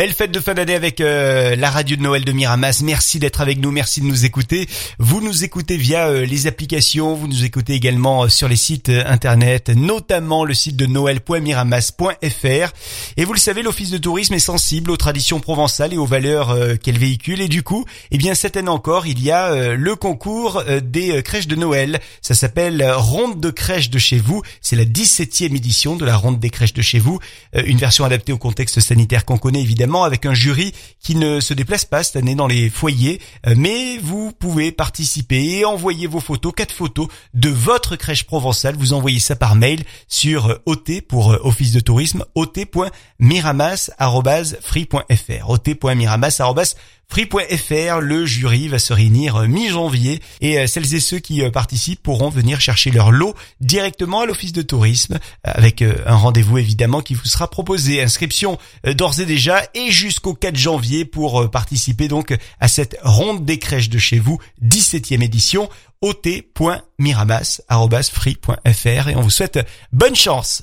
Belle fête de fin d'année avec euh, la radio de Noël de Miramas. Merci d'être avec nous, merci de nous écouter. Vous nous écoutez via euh, les applications, vous nous écoutez également euh, sur les sites internet, notamment le site de noël.miramas.fr. Et vous le savez, l'Office de tourisme est sensible aux traditions provençales et aux valeurs qu'elle véhicule. Et du coup, eh bien cette année encore, il y a le concours des crèches de Noël. Ça s'appelle Ronde de crèche de chez vous. C'est la 17e édition de la Ronde des crèches de chez vous. Une version adaptée au contexte sanitaire qu'on connaît évidemment avec un jury qui ne se déplace pas cette année dans les foyers, euh, mais vous pouvez participer et envoyer vos photos, quatre photos de votre crèche provençale. Vous envoyez ça par mail sur OT pour euh, Office de Tourisme, ot.miramas.free.fr, ot.miramas.free.fr Free.fr, le jury va se réunir euh, mi-janvier et euh, celles et ceux qui euh, participent pourront venir chercher leur lot directement à l'office de tourisme avec un rendez-vous évidemment qui vous sera proposé. Inscription d'ores et déjà et jusqu'au 4 janvier pour participer donc à cette ronde des crèches de chez vous, 17e édition ot.miramas.free.fr et on vous souhaite bonne chance.